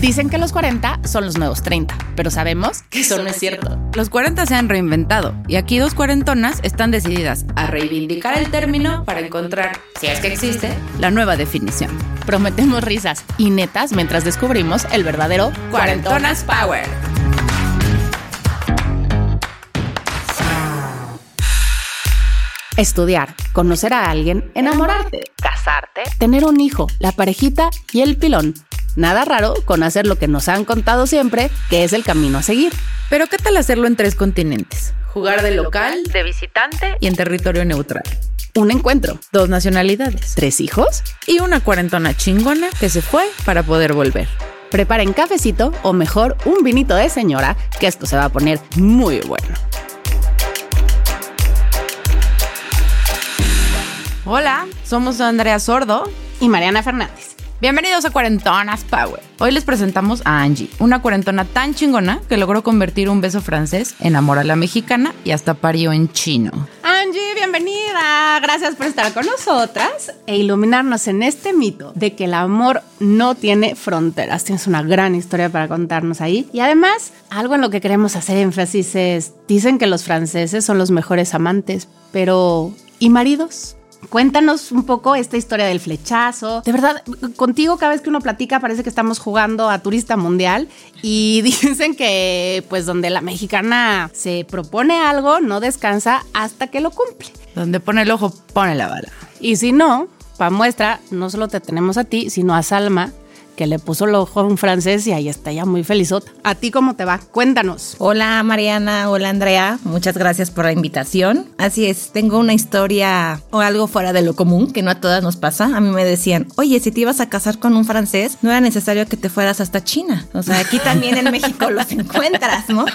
Dicen que los 40 son los nuevos 30, pero sabemos que eso no es cierto. Los 40 se han reinventado y aquí dos cuarentonas están decididas a reivindicar el término para encontrar, si es que existe, la nueva definición. Prometemos risas y netas mientras descubrimos el verdadero Cuarentonas Power. Estudiar, conocer a alguien, enamorarte, casarte, tener un hijo, la parejita y el pilón. Nada raro con hacer lo que nos han contado siempre, que es el camino a seguir. Pero ¿qué tal hacerlo en tres continentes? Jugar de local, de visitante y en territorio neutral. Un encuentro, Dos nacionalidades. tres hijos. Y una cuarentona chingona que se fue para poder volver. Preparen cafecito o mejor un vinito de señora, que esto se va a poner muy bueno. Hola, somos Andrea Sordo. Y Mariana Fernández. Bienvenidos a Cuarentonas Power. Hoy les presentamos a Angie, una cuarentona tan chingona que logró convertir un beso francés en amor a la mexicana y hasta parió en chino. Angie, bienvenida. Gracias por estar con nosotras e iluminarnos en este mito de que el amor no tiene fronteras. Tienes una gran historia para contarnos ahí. Y además, algo en lo que queremos hacer énfasis es, dicen que los franceses son los mejores amantes, pero ¿y maridos? Cuéntanos un poco esta historia del flechazo. De verdad, contigo cada vez que uno platica parece que estamos jugando a turista mundial y dicen que pues donde la mexicana se propone algo no descansa hasta que lo cumple. Donde pone el ojo, pone la bala. Y si no, para muestra, no solo te tenemos a ti, sino a Salma, que le puso el ojo a un francés y ahí está ya muy felizota. ¿A ti cómo te va? Cuéntanos. Hola Mariana, hola Andrea, muchas gracias por la invitación. Así es, tengo una historia o algo fuera de lo común que no a todas nos pasa. A mí me decían, oye, si te ibas a casar con un francés, no era necesario que te fueras hasta China. O sea, aquí también en México los encuentras, ¿no?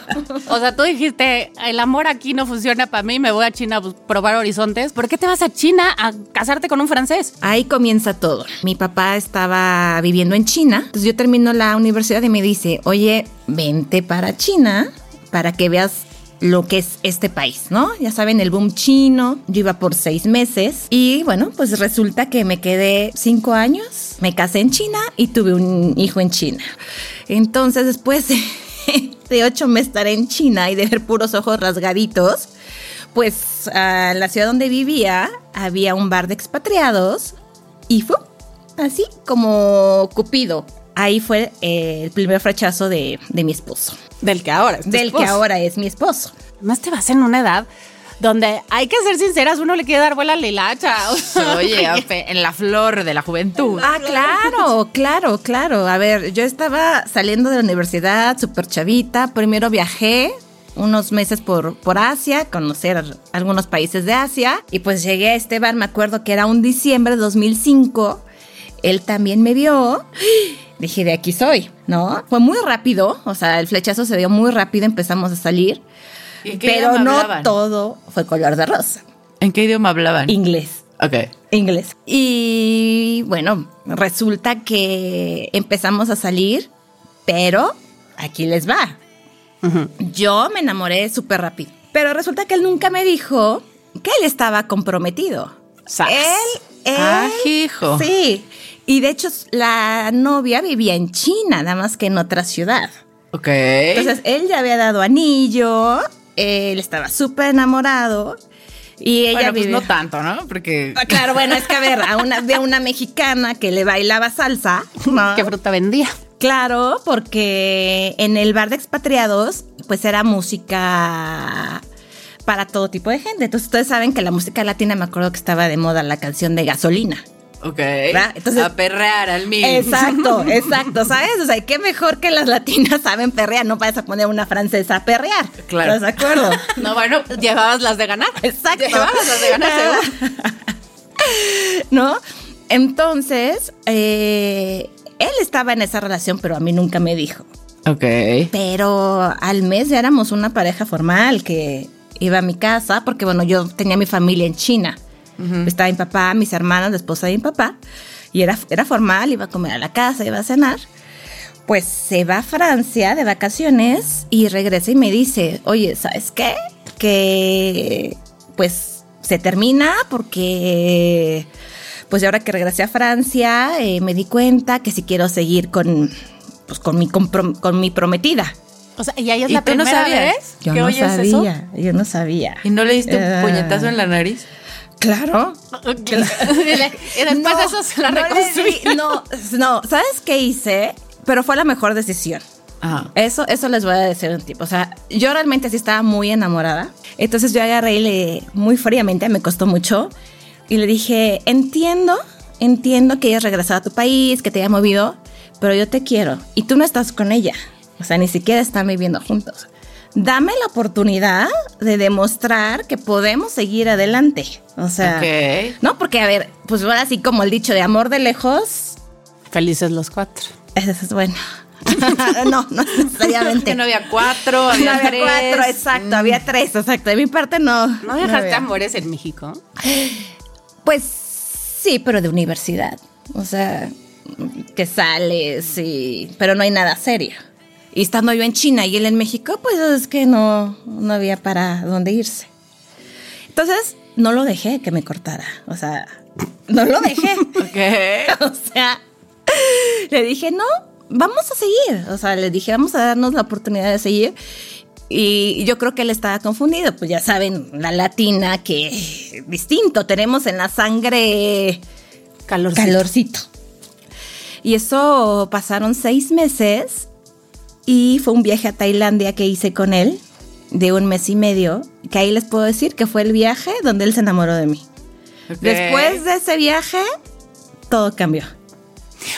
O sea, tú dijiste, el amor aquí no funciona para mí, me voy a China a probar horizontes. ¿Por qué te vas a China a casarte con un francés? Ahí comienza todo. Mi papá estaba viviendo en China, entonces yo termino la universidad y me dice, oye, vente para China para que veas lo que es este país, ¿no? Ya saben, el boom chino, yo iba por seis meses y bueno, pues resulta que me quedé cinco años, me casé en China y tuve un hijo en China. Entonces después de, ocho meses estar en China y de ver puros ojos rasgaditos, pues a la ciudad donde vivía había un bar de expatriados y fue así como Cupido. Ahí fue eh, el primer frachazo de, de mi esposo, Del que ahora es tu del que ahora es mi esposo. Más te vas en una edad donde hay que ser sinceras, uno le quiere dar vuela a la hilacha. Oye, en la flor de la juventud. Ah, claro, claro, claro. A ver, yo estaba saliendo de la universidad, súper chavita. Primero viajé unos meses por, por Asia, conocer algunos países de Asia. Y pues llegué a este bar, me acuerdo que era un diciembre de 2005. Él también me vio. Dije, de aquí soy, ¿no? Fue muy rápido, o sea, el flechazo se dio muy rápido, empezamos a salir. ¿Y qué Pero idioma no hablaban? todo fue color de rosa. ¿En qué idioma hablaban? Inglés. ok. Inglés. Y bueno, resulta que empezamos a salir, pero aquí les va. Yo me enamoré súper rápido. Pero resulta que él nunca me dijo que él estaba comprometido. Sas. Él, él. Ah, hijo. Sí. Y de hecho, la novia vivía en China, nada más que en otra ciudad. Ok. Entonces, él ya había dado anillo, él estaba súper enamorado. Y ella bueno, pues no tanto, ¿no? Porque... Ah, Claro, bueno, es que a ver, a una, de una mexicana que le bailaba salsa. ¿no? ¿Qué fruta vendía? Claro, porque en el bar de expatriados, pues era música para todo tipo de gente. Entonces, ustedes saben que la música latina, me acuerdo que estaba de moda la canción de gasolina. Ok. ¿Verdad? Entonces- a perrear al mil. Exacto, exacto, ¿sabes? O sea, qué mejor que las latinas saben perrear, no vas a poner una francesa a perrear. Claro. ¿Estás de acuerdo? No, bueno, llevabas las de ganar. Exacto. Llevabas las de ganar, seguro. ¿No? Entonces, eh, él estaba en esa relación, pero a mí nunca me dijo. Ok. Pero al mes ya éramos una pareja formal que iba a mi casa, porque bueno, yo tenía mi familia en China. Estaba mi papá, mis hermanos, la esposa de mi papá, y era, era formal, iba a comer a la casa, iba a cenar. Pues se va a Francia de vacaciones y regresa y me dice, oye, ¿sabes qué? Que pues se termina porque pues ahora que regresé a Francia eh, me di cuenta que si quiero seguir con, pues con mi, con mi prometida. O sea, y ahí es ¿Y la no primera vez Yo que no oyes sabía, yo no sabía. ¿Y no le diste un Ah. puñetazo en la nariz? Claro. y después No, de eso se la reconstruí. No, no, ¿sabes qué hice? Pero fue la mejor decisión. Ajá. Eso, eso les voy a decir un tipo. O sea, yo realmente sí estaba muy enamorada. Entonces yo agarré y le, muy fríamente, me costó mucho. Y le dije, entiendo, entiendo que hayas regresado a tu país, que te haya movido, pero yo te quiero. Y tú no estás con ella. O sea, ni siquiera están viviendo juntos. Dame la oportunidad de demostrar que podemos seguir adelante. O sea, Ok. no, porque a ver, pues ahora así como el dicho de amor de lejos, Felices los cuatro. ese es bueno. no, no necesariamente. No había cuatro, había, No había tres. cuatro, exacto, había tres, exacto. De mi parte no. ¿No dejaste había. amores en México? Pues sí, pero de universidad. O sea, que sales y. Pero no hay nada serio. Y estando yo en China y él en México, pues es que no, no había para dónde irse. Entonces, no lo dejé que me cortara. O sea, no lo dejé. Ok. o sea, le dije, no, vamos a seguir. O sea, le dije, vamos a darnos la oportunidad de seguir. Y yo creo que él estaba confundido. Pues ya saben, la latina que distinto, tenemos en la sangre Calorcito. calorcito. Y eso pasaron seis meses y fue un viaje a Tailandia que hice con él de un mes y medio, que ahí les puedo decir que fue el viaje donde él se enamoró de mí. Ok. Después de ese viaje, todo cambió.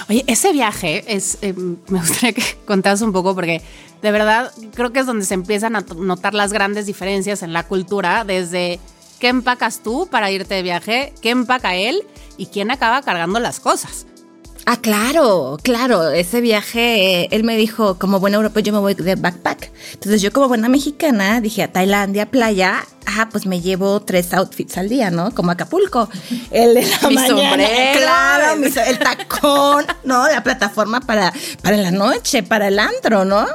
Oye, ese viaje es. eh, me gustaría que contaras un poco porque de verdad creo que es donde se empiezan a notar las grandes diferencias en la cultura, desde qué empacas tú para irte de viaje, qué empaca él y quién acaba cargando las cosas. Ah, claro, claro. Ese viaje, eh, él me dijo, como buena europea, yo me voy de backpack. Entonces yo como buena mexicana dije, a Tailandia, playa, ah, pues me llevo tres outfits al día, ¿no? Como Acapulco. El de la Mi mañana, sombrero. claro, mi el tacón, ¿no? La plataforma para, para la noche, para el antro, ¿no?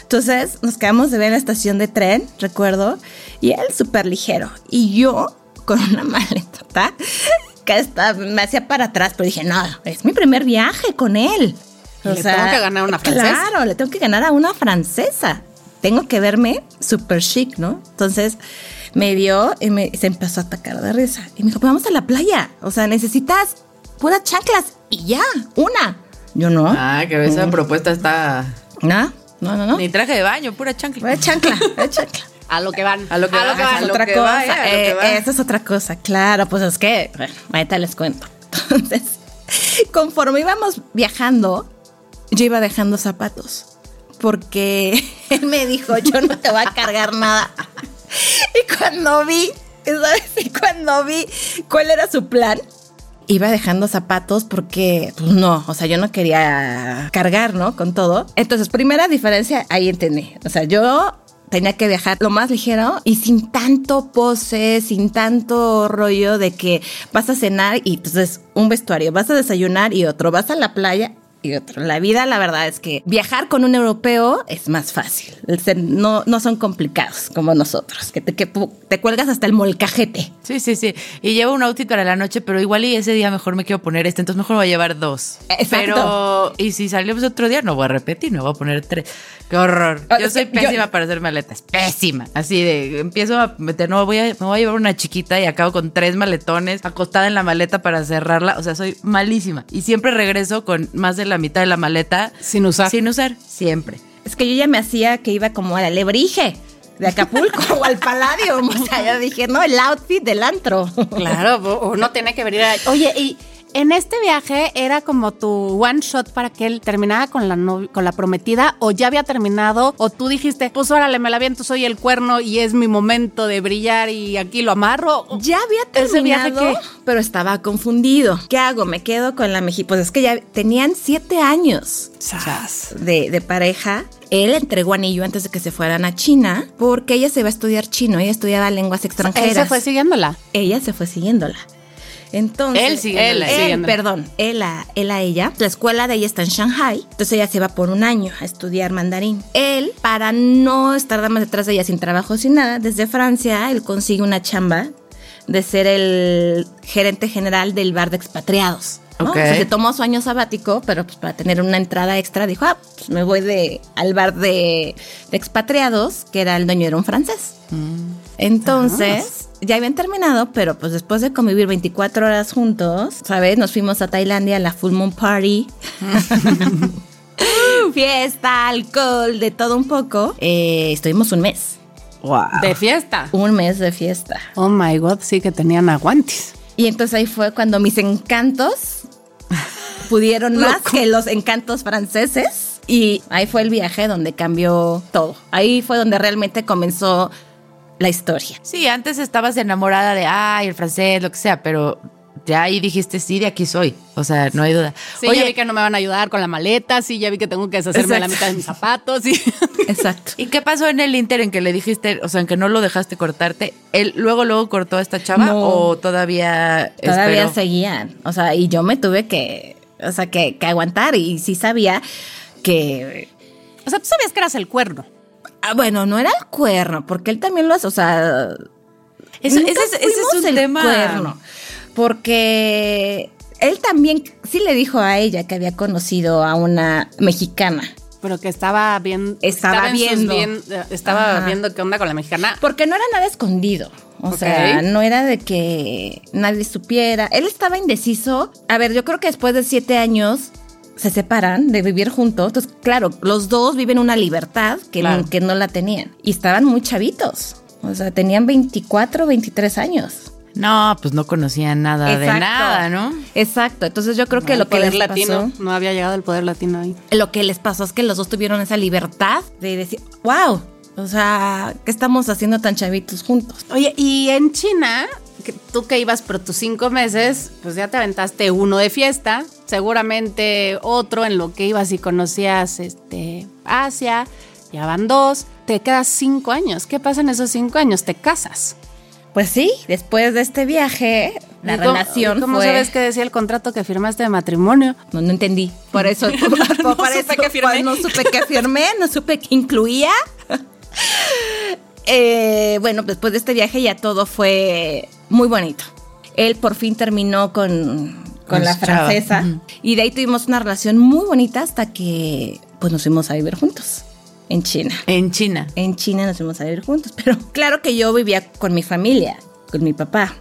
Entonces nos quedamos de ver en la estación de tren, recuerdo, y él súper ligero. Y yo con una maleta que hasta me hacía para atrás, pero dije, no, es mi primer viaje con él. Y le tengo que ganar a una francesa. Claro, le tengo que ganar a una francesa. Tengo que verme súper chic, ¿no? Entonces me vio y me, se empezó a atacar de risa. Y me dijo, pues vamos a la playa. O sea, necesitas puras chanclas y ya, una. Yo no. Ah, que esa propuesta está. No, no, no, no. Ni traje de baño, pura chancla. Pura chancla, pura chancla. A lo que van. A lo que van, Esa a es lo otra que cosa. vaya, a lo que eh, esa es otra cosa, claro. Pues es que, bueno, ahorita les cuento. Entonces, conforme íbamos viajando, yo iba dejando zapatos. Porque él me dijo, yo no te voy a cargar nada. Y cuando vi, ¿sabes? Y cuando vi cuál era su plan, iba dejando zapatos porque, pues no, o sea, yo no quería cargar, ¿no? Con todo. Entonces, primera diferencia, ahí entendí. O sea, yo tenía que viajar lo más ligero y sin tanto pose, sin tanto rollo de que vas a cenar y entonces un vestuario, vas a desayunar y otro, vas a la playa y otro. La vida, la verdad es que viajar con un europeo es más fácil. No, no son complicados como nosotros, que te, que te cuelgas hasta el molcajete. Sí, sí, sí. Y llevo un outfit para la noche, pero igual y ese día mejor me quiero poner este, entonces mejor voy a llevar dos. Exacto. Pero, y si salimos otro día, no voy a repetir, me voy a poner tres. Qué horror. Yo soy yo- pésima para hacer maletas, pésima. Así de, empiezo a meter, no, voy a, me voy a llevar una chiquita y acabo con tres maletones, acostada en la maleta para cerrarla. O sea, soy malísima. Y siempre regreso con más de la mitad de la maleta. Sin usar. Sin usar, siempre. Es que yo ya me hacía que iba como al alebrije de Acapulco o al Palladium. O sea, yo dije, no, el outfit del antro. Claro, o- uno tiene que venir a... Oye, y en este viaje era como tu one shot para que él terminara con la, con la prometida o ya había terminado o tú dijiste, pues órale, me la viento, soy el cuerno y es mi momento de brillar y aquí lo amarro. Ya había ¿Ese viaje terminado, qué? pero estaba confundido. ¿Qué hago? Me quedo con la mexicana. Pues es que ya tenían siete años Sas. de, de pareja. Él entregó anillo antes de que se fueran a China porque ella se iba a estudiar chino. Ella estudiaba lenguas extranjeras. Él se fue siguiéndola. ella se fue siguiéndola. Entonces, Él siguiéndola. él, Él perdón, él a, él a ella. La escuela de ella está en Shanghai, entonces ella se va por un año a estudiar mandarín. Él, para no estar nada más detrás de ella sin trabajo, sin nada, desde Francia, él consigue una chamba de ser el gerente general del bar de expatriados. ¿no? Ok. O sea, se tomó su año sabático, pero pues para tener una entrada extra dijo, ah, pues me voy de, al bar de, de expatriados, que era el dueño, era un francés. Entonces, ya habían terminado, pero pues después de convivir 24 horas juntos, ¿sabes? Nos fuimos a Tailandia a la Full Moon Party. Fiesta, alcohol, de todo un poco. Eh, estuvimos un mes. Wow. De fiesta. Un mes de fiesta. Oh my god, sí que tenían aguantes. Y entonces ahí fue cuando mis encantos pudieron más que los encantos franceses. Y ahí fue el viaje donde cambió todo. Ahí fue donde realmente comenzó la historia. Sí, antes estabas enamorada de, ay, el francés, lo que sea, pero ya ahí dijiste, sí, de aquí soy. O sea, no hay duda. Sí, ya vi que no me van a ayudar con la maleta, sí, ya vi que tengo que deshacerme de la mitad de mis zapatos, sí. Exacto. ¿y qué pasó en el Inter en que le dijiste, o sea, en que no lo dejaste cortarte? ¿Él luego, luego cortó a esta chava No. o todavía Todavía esperó? seguían. O sea, y yo me tuve que, o sea, que, que aguantar. Y sí sabía que O sea, tú sabías que eras el cuerno. Ah, bueno, no era el cuerno, porque él también lo hace, o sea... Eso- nunca ese es- ese es fuimos un el tema. cuerno, porque él también sí le dijo a ella que había conocido a una mexicana. Pero que estaba bien. Estaba sus viendo. bien- estaba Ajá. viendo qué onda con la mexicana. Porque no era nada escondido. O sea, no era de que nadie supiera. Él estaba indeciso. A ver, yo creo que después de siete años se separan de vivir juntos. Entonces, claro, los dos viven una libertad que, Claro. que no la tenían. Y estaban muy chavitos. O sea, tenían 24, 23 años. No, pues no conocía nada de Exacto. nada, ¿no? Exacto. Entonces yo creo que el lo que poder les latino. pasó, No había llegado el poder latino ahí. lo que les pasó es que los dos tuvieron esa libertad de decir, wow, o sea, ¿qué estamos haciendo tan chavitos juntos? Oye, y en China, que tú que ibas por tus cinco meses, pues ya te aventaste uno de fiesta, seguramente otro en lo que ibas y conocías este, Asia, ya van dos, te quedas cinco años. ¿Qué pasa en esos cinco años? Te casas. Pues sí, después de este viaje, la ¿Y cómo- relación ¿Cómo fue... sabes qué decía el contrato que firmaste de matrimonio? No, no entendí. Por eso, por, por supe eso, que firmé. pues, no supe que firmé, no supe que incluía. Eh, bueno, después de este viaje ya todo fue muy bonito. Él por fin terminó con, con la francesa y de ahí tuvimos una relación muy bonita hasta que pues nos fuimos a vivir juntos en China. En China. En China nos fuimos a vivir juntos, pero claro que yo vivía con mi familia, con mi papá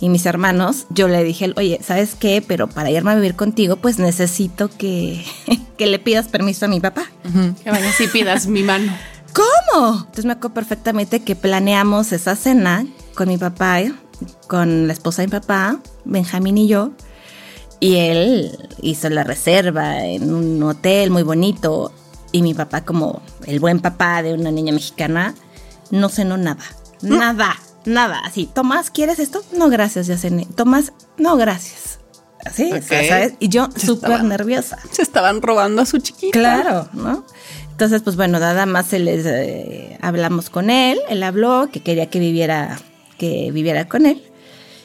y mis hermanos. Yo le dije, oye, ¿sabes qué? Pero para irme a vivir contigo, pues necesito que, que le pidas permiso a mi papá. Que vayas y pidas mi mano. ¿Cómo? Entonces me acuerdo perfectamente que planeamos esa cena con mi papá, con la esposa de mi papá, Benjamín y yo. Y él hizo la reserva en un hotel muy bonito. Y mi papá, como el buen papá de una niña mexicana, no cenó nada. Nada, nada. Así, Tomás, ¿quieres esto? No, gracias, ya cené. Tomás, no, gracias. Así, o sea, Ok. ¿sabes? Y yo súper nerviosa. Se estaban robando a su chiquita. Claro, ¿no? Entonces, pues bueno, nada más se les eh, hablamos con él, él habló que quería que viviera, que viviera con él.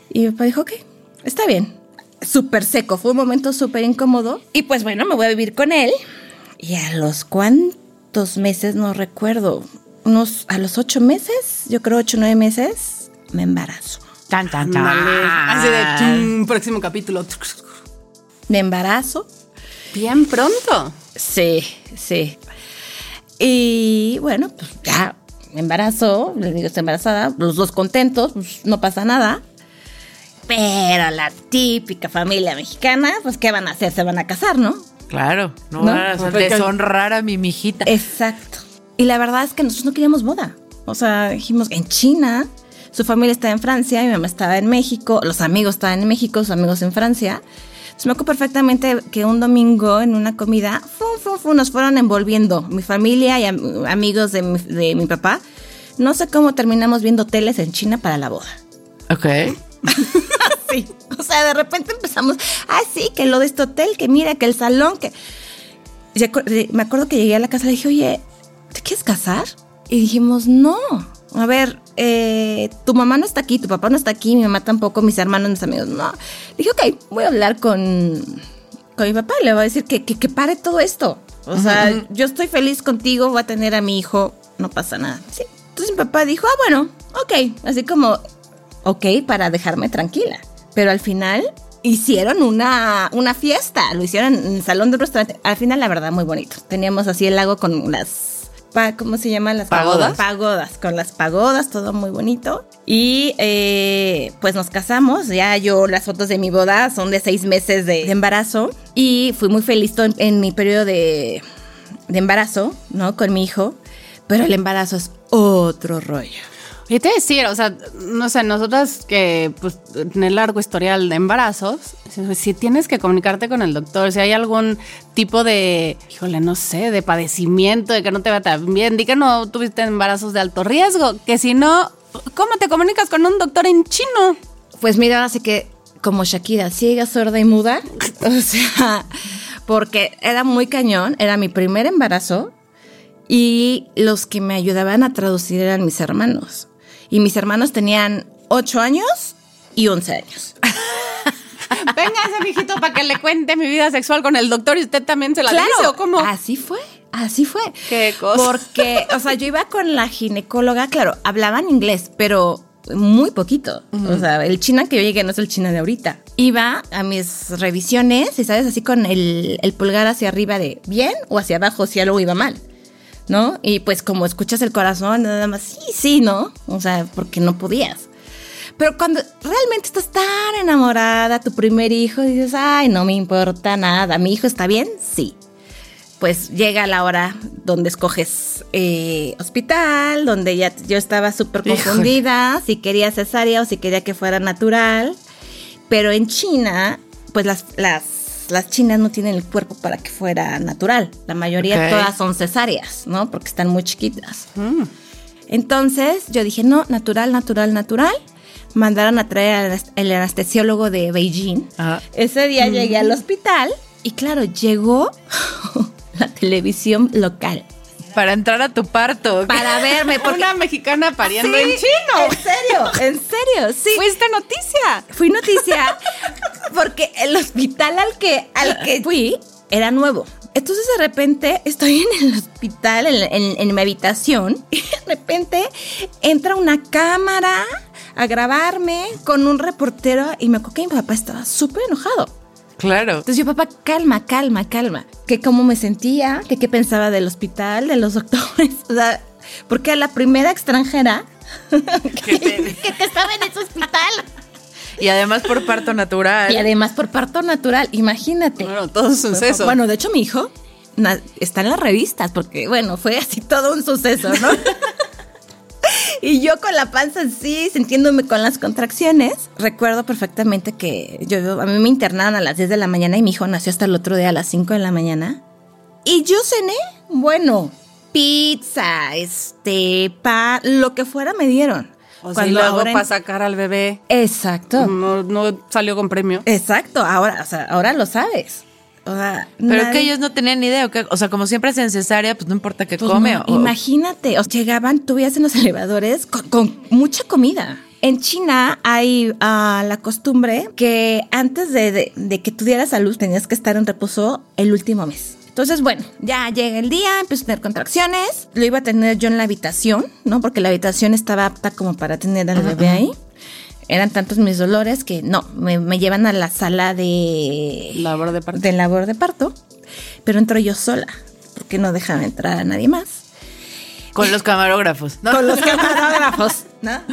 Y mi papá dijo, ok, está bien. Súper seco, fue un momento súper incómodo. Y pues bueno, me voy a vivir con él. Y a los cuantos meses, no recuerdo, unos, a los ocho meses, yo creo ocho, nueve meses, me embarazo. Tan, tan, tan. Ándale. Así de chum, próximo capítulo. Me embarazo, Bien pronto. Sí, sí. Y bueno, pues ya me embarazó, les digo, estoy embarazada, los dos contentos, pues no pasa nada. Pero la típica familia mexicana, pues ¿qué van a hacer? Se van a casar, ¿no? Claro, no, ¿No? vas a deshonrar a mi mijita. Exacto. Y la verdad es que nosotros no queríamos boda. O sea, dijimos, en China, su familia estaba en Francia, mi mamá estaba en México, los amigos estaban en México, sus amigos en Francia. Me acuerdo perfectamente que un domingo en una comida, fum, fum, fum, nos fueron envolviendo, mi familia y am- amigos de mi, de mi papá. No sé cómo terminamos viendo hoteles en China para la boda. Ok. Sí. O sea, de repente empezamos, ah, sí, que lo de este hotel, que mira, que el salón, que... Me acuerdo que llegué a la casa y le dije, oye, ¿te quieres casar? Y dijimos, no. A ver, eh, tu mamá no está aquí, tu papá no está aquí, mi mamá tampoco, mis hermanos, mis amigos, no. Dije, ok, voy a hablar con, con mi papá, le voy a decir que, que, que pare todo esto. O sea, yo estoy feliz contigo, voy a tener a mi hijo, no pasa nada. Sí. Entonces mi papá dijo, ah, bueno, ok, así como, ok, para dejarme tranquila. Pero al final hicieron una, una fiesta, lo hicieron en el salón de un restaurante. Al final, la verdad, muy bonito. Teníamos así el lago con las pa- ¿cómo se llaman las Pagodas. Pagodas, con las pagodas, todo muy bonito. Y eh, pues nos casamos, ya yo las fotos de mi boda son de seis meses de, de embarazo y fui muy feliz en, en mi periodo de, de embarazo, ¿no? Con mi hijo, pero el embarazo es otro rollo. Y te decir, o sea, no sé, nosotras que pues en el largo historial de embarazos, si- si tienes que comunicarte con el doctor, si hay algún tipo de, híjole, no sé, de padecimiento, de que no te va tan bien, di que no tuviste embarazos de alto riesgo, que si no, ¿cómo te comunicas con un doctor en chino? Pues mira, así que como Shakira, ciega, sorda y muda, o sea, porque era muy cañón, era mi primer embarazo y los que me ayudaban a traducir eran mis hermanos. Y mis hermanos tenían 8 años y 11 años. Venga ese viejito para que le cuente mi vida sexual con el doctor y usted también se la dice, ¿o cómo? Así fue, así fue. Qué cosa. Porque, o sea, yo iba con la ginecóloga, claro, hablaban inglés, pero muy poquito. O sea, el china que yo llegué no es el china de ahorita. Iba a mis revisiones y, ¿sabes? Así con el, el pulgar hacia arriba de bien o hacia abajo si algo iba mal. ¿No? Y pues como escuchas el corazón, nada más, sí, sí, ¿no? O sea, porque no podías. Pero cuando realmente estás tan enamorada, tu primer hijo, dices, ay, no me importa nada, mi hijo está bien, sí. Pues llega la hora donde escoges eh, hospital, donde ya yo estaba súper Híjole. confundida, si quería cesárea o si quería que fuera natural. Pero en China, pues las, las, las chinas no tienen el cuerpo para que fuera natural. La mayoría Ok. todas son cesáreas, ¿no? Porque están muy chiquitas. Mm. Entonces yo dije, no, natural, natural, natural. Mandaron a traer al el anestesiólogo de Beijing. Ajá. Ese día llegué al hospital y claro, llegó la televisión local Para entrar a tu parto. para verme. Porque, Una mexicana pariendo Sí, en chino. En serio, en serio, sí. Fuiste noticia. Fui noticia porque el hospital al que, al que fui era nuevo. Entonces de repente estoy en el hospital, en, en- en mi habitación, y de repente entra una cámara a grabarme con un reportero y me acuerdo que mi papá estaba súper enojado. Claro. Entonces yo, papá, calma, calma, calma. Que cómo me sentía, que qué pensaba del hospital, de los doctores. O sea, porque la primera extranjera Que te- que, que estaba en ese hospital. Y además por parto natural. Y además por parto natural, imagínate. Bueno, todo un suceso. Bueno, de hecho mi hijo está en las revistas porque, bueno, fue así todo un suceso, ¿no? y yo con la panza así, sintiéndome con las contracciones. Recuerdo perfectamente que yo, a mí me internaron a las 10 de la mañana y mi hijo nació hasta el otro día a las 5 de la mañana. Y yo cené, bueno, pizza, este, pan, lo que fuera me dieron. O sea, ahora en- para sacar al bebé Exacto. no, no salió con premio. Exacto, ahora, o sea, ahora lo sabes. O sea, Pero nadie- que ellos no tenían ni idea. ¿o sea, como siempre hacen cesárea, pues no importa qué Pues come. no, o- imagínate, o llegaban, tú veías en los elevadores con, con mucha comida. En China hay ah, la costumbre que antes de, de- de que tú dieras a luz tenías que estar en reposo el último mes. Entonces, bueno, ya llega el día, empiezo a tener contracciones. Lo iba a tener yo en la habitación, ¿no? Porque la habitación estaba apta como para tener al bebé ahí. Eran tantos mis dolores que no, me, me llevan a la sala de Labor de parto. de labor de parto, pero entro yo sola, porque no dejan entrar a nadie más. Con los camarógrafos. ¿no? Con los camarógrafos, ¿no?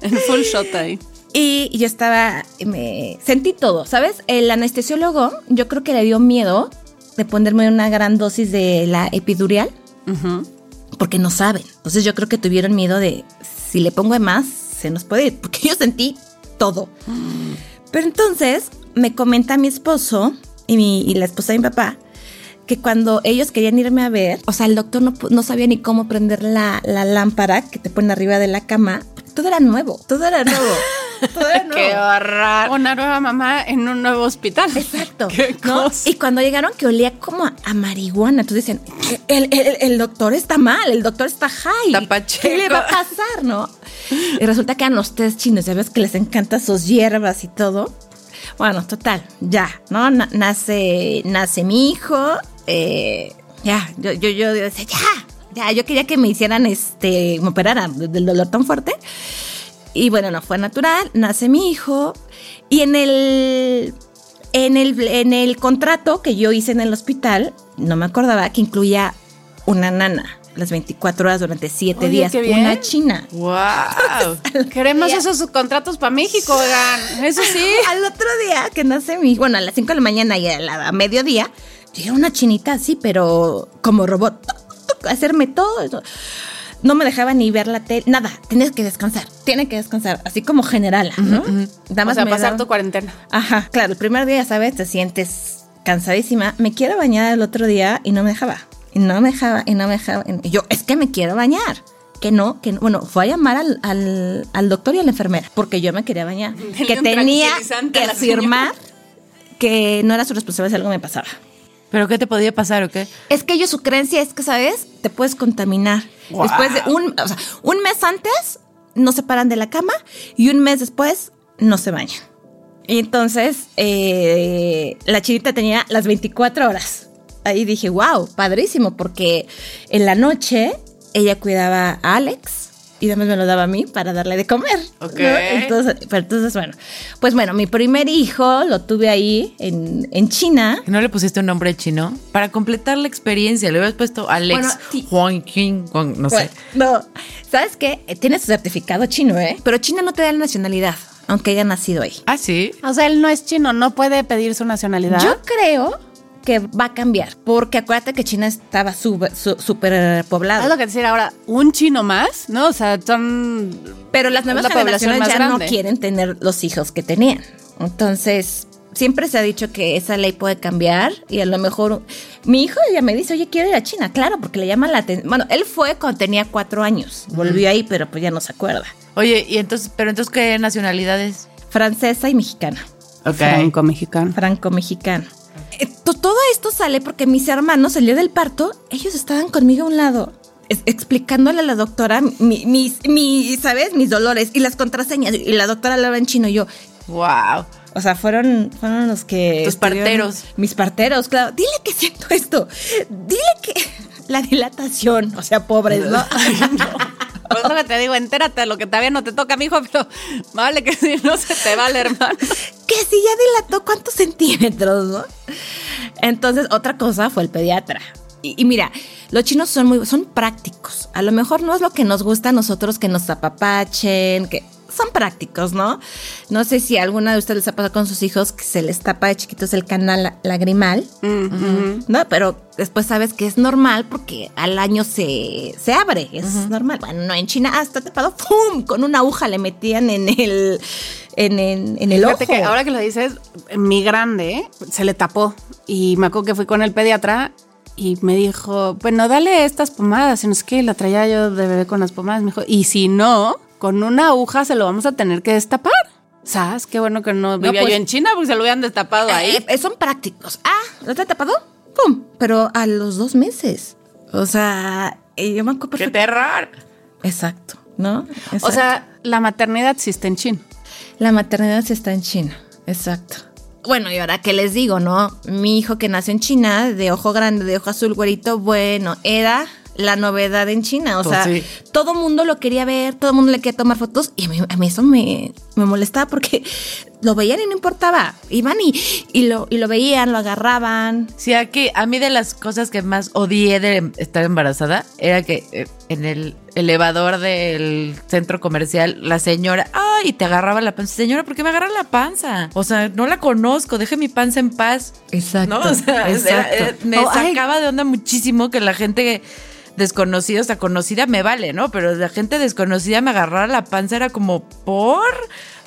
En full shot ahí. Y yo estaba, me sentí todo, ¿sabes? El anestesiólogo, yo creo que le dio miedo de ponerme una gran dosis de la epidural, Ujú. porque no saben. Entonces yo creo que tuvieron miedo de, si le pongo de más, se nos puede ir, porque yo sentí todo. Pero entonces me comenta mi esposo y, mi- y la esposa de mi papá que cuando ellos querían irme a ver, o sea, el doctor no, no sabía ni cómo prender la, la lámpara que te ponen arriba de la cama. Todo era nuevo, todo era nuevo. Todo nuevo. Qué horror. Una nueva mamá en un nuevo hospital. Exacto. Qué ¿no? cosa. Y cuando llegaron que olía como a, a marihuana, entonces dicen, el, el- el doctor está mal, el doctor está high. Está. ¿Qué le va a pasar, no? Y resulta que eran los test chinos, ya ves que les encanta sus hierbas y todo. Bueno, total, ya, ¿no? Na- nace, nace mi hijo, eh, ya, yo, yo, yo decía, ya, ya, yo quería que me hicieran, este, me operaran del dolor tan fuerte. Y bueno, no fue natural, nace mi hijo y en el en el, en el contrato que yo hice en el hospital, no me acordaba que incluía una nana las 24 horas durante 7 Oye, días. Una china. ¡Wow! Queremos esos contratos para México, oigan. Eso sí. Al otro día que nace mi, bueno, a las 5 de la mañana y a, la, a mediodía, llega una chinita así, pero como robot, tuc, tuc, tuc, hacerme todo eso. No me dejaba ni ver la tele, nada, tienes que descansar, tiene que descansar, así como general, ¿no? Nada O sea, me pasar tu cuarentena. Ajá, claro, el primer día, ¿sabes? Te sientes cansadísima. Me quiero bañar el otro día y no me dejaba. Y no me dejaba, y no me dejaba. Y yo, es que me quiero bañar. Que no, que no. Bueno, fue a llamar al, al, al doctor y a la enfermera porque yo me quería bañar. Denle que tenía que la señora. firmar que no era su responsabilidad si algo me pasaba. ¿Pero qué te podía pasar o qué? Es que ellos su creencia es que, ¿sabes? Te puedes contaminar. Wow. Después de un, o sea, un mes antes no se paran de la cama y un mes después no se bañan. Y entonces eh, la chinita tenía las 24 horas. Ahí dije, wow, padrísimo, porque en la noche ella cuidaba a Alex y además me lo daba a mí para darle de comer. ¿no? Ok. Entonces, pero entonces, bueno, pues bueno, mi primer hijo lo tuve ahí en, en China. ¿No le pusiste un nombre chino? Para completar la experiencia, le hubieras puesto Alex. Juan King, no sé. Bueno, no, ¿sabes qué? Tiene su certificado chino, ¿eh? Pero China no te da la nacionalidad, aunque haya nacido ahí. Ah, sí. O sea, él no es chino, no puede pedir su nacionalidad. Yo creo que va a cambiar, porque acuérdate que China estaba su- súper Es poblado. lo que decir ahora, un chino más, ¿no? O sea, son. Pero las nuevas la población generaciones ya grande. no quieren tener los hijos que tenían. Entonces, siempre se ha dicho que esa ley puede cambiar y a lo mejor mi hijo ya me dice, oye, quiero ir a China. Claro, porque le llama la atención. Bueno, él fue cuando tenía cuatro años. Volvió ahí, pero pues ya no se acuerda. Oye, y entonces, pero entonces, ¿qué nacionalidades? Francesa y mexicana. Franco-mexicano. franco-mexicano. Eh, to- todo esto sale porque mis hermanos, el día del parto, ellos estaban conmigo a un lado, explicándole a la doctora mi- mis, mi- ¿sabes? Mis dolores y las contraseñas. Y la doctora hablaba en chino y yo, Wow. o sea, fueron, fueron los que... Tus parteros. Mis parteros, claro. Dile que siento esto. Dile que... La dilatación, o sea, pobres, ¿no? Pues lo que te digo, entérate de lo que todavía no te toca, mijo, pero vale que si no se te vale, hermano. que si ya dilató cuántos centímetros, ¿no? Entonces, otra cosa fue el pediatra. Y, y mira, los chinos son muy, son prácticos. A lo mejor no es lo que nos gusta a nosotros que nos apapachen, que son prácticos, ¿no? No sé si a alguna de ustedes les ha pasado con sus hijos que se les tapa de chiquitos el canal lagrimal, ¿no? Pero después sabes que es normal porque al año se, se abre, es normal. Bueno, no, en China hasta tapado, ¡pum! Con una aguja le metían en el, en, en- en el ojo. Que ahora que lo dices, mi grande se le tapó. Y me acuerdo que fui con el pediatra y me dijo, bueno, dale estas pomadas. Y no sé qué, la traía yo de bebé con las pomadas. Me dijo, y si no, con una aguja se lo vamos a tener que destapar. ¿Sabes? Qué bueno que no vivía pues- yo en China porque se lo hubieran destapado ahí. Eh, eh, son prácticos. Ah, ¿lo ha tapado? ¡Pum! Pero a los dos meses. O sea, yo me acuerdo ¡Qué terror! Exacto, ¿no? O Exacto. sea, la maternidad existe en China. la maternidad sí está en China. Exacto. Bueno, y ahora qué les digo, ¿no? Mi hijo que nació en China, de ojo grande, de ojo azul, güerito, bueno, era la novedad en China. O Pues sea, sí. todo mundo lo quería ver, todo mundo le quería tomar fotos. Y a mí, a mí eso me, me molestaba porque lo veían y no importaba. Iban y, y, lo, y lo veían, lo agarraban. Sí, aquí, a mí de las cosas que más odié de estar embarazada era que eh, en el elevador del centro comercial la señora, ay, te agarraba la panza. Señora, ¿por qué me agarra la panza? O sea, no la conozco, deje mi panza en paz. Exacto. ¿No? O sea, era- era- me Oh, ay. sacaba de onda muchísimo que la gente desconocida, o sea, conocida me vale, ¿no? Pero la gente desconocida me agarrara la panza, era como, ¿por?